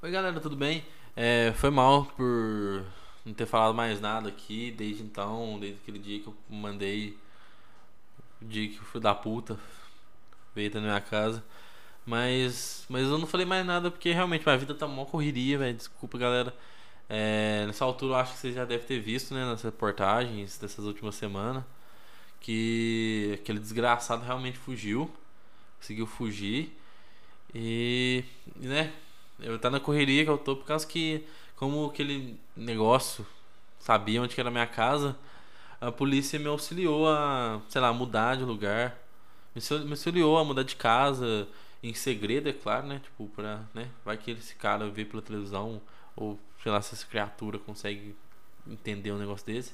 Oi galera, tudo bem? É, foi mal por não ter falado mais nada aqui desde então, desde aquele dia que eu mandei o dia que o filho da puta veio até na minha casa. Mas, mas eu não falei mais nada porque realmente minha vida tá mó correria, velho. Desculpa, galera. É, nessa altura eu acho que você já deve ter visto, né, nas reportagens dessas últimas semanas, que aquele desgraçado realmente fugiu, conseguiu fugir e, né, eu tá na correria que eu tô por causa que, como aquele negócio sabia onde que era a minha casa, a polícia me auxiliou a, sei lá, mudar de lugar. Me auxiliou a mudar de casa em segredo, é claro, né? Tipo, pra, né? Vai que esse cara vê pela televisão ou, sei lá, se essa criatura consegue entender um negócio desse.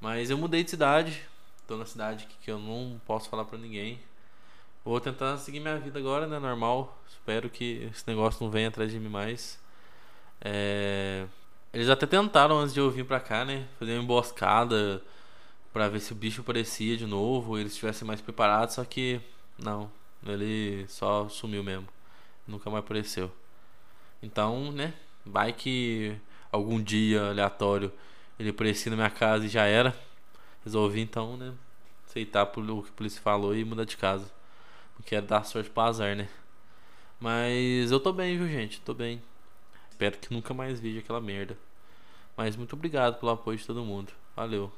Mas eu mudei de cidade. Tô na cidade que eu não posso falar pra ninguém. Vou tentar seguir minha vida agora, né? Normal. Espero que esse negócio não venha atrás de mim mais. É... Eles até tentaram antes de eu vir pra cá, né? Fazer uma emboscada para ver se o bicho aparecia de novo, eles estivessem mais preparados, só que não, ele só sumiu mesmo. Nunca mais apareceu. Então, né? Vai que algum dia aleatório ele aparecia na minha casa e já era. Resolvi então, né? Aceitar o que a polícia falou e mudar de casa. Não quero dar sorte pro azar, né? Mas eu tô bem, viu, gente? Tô bem. Espero que nunca mais veja aquela merda. Mas muito obrigado pelo apoio de todo mundo. Valeu.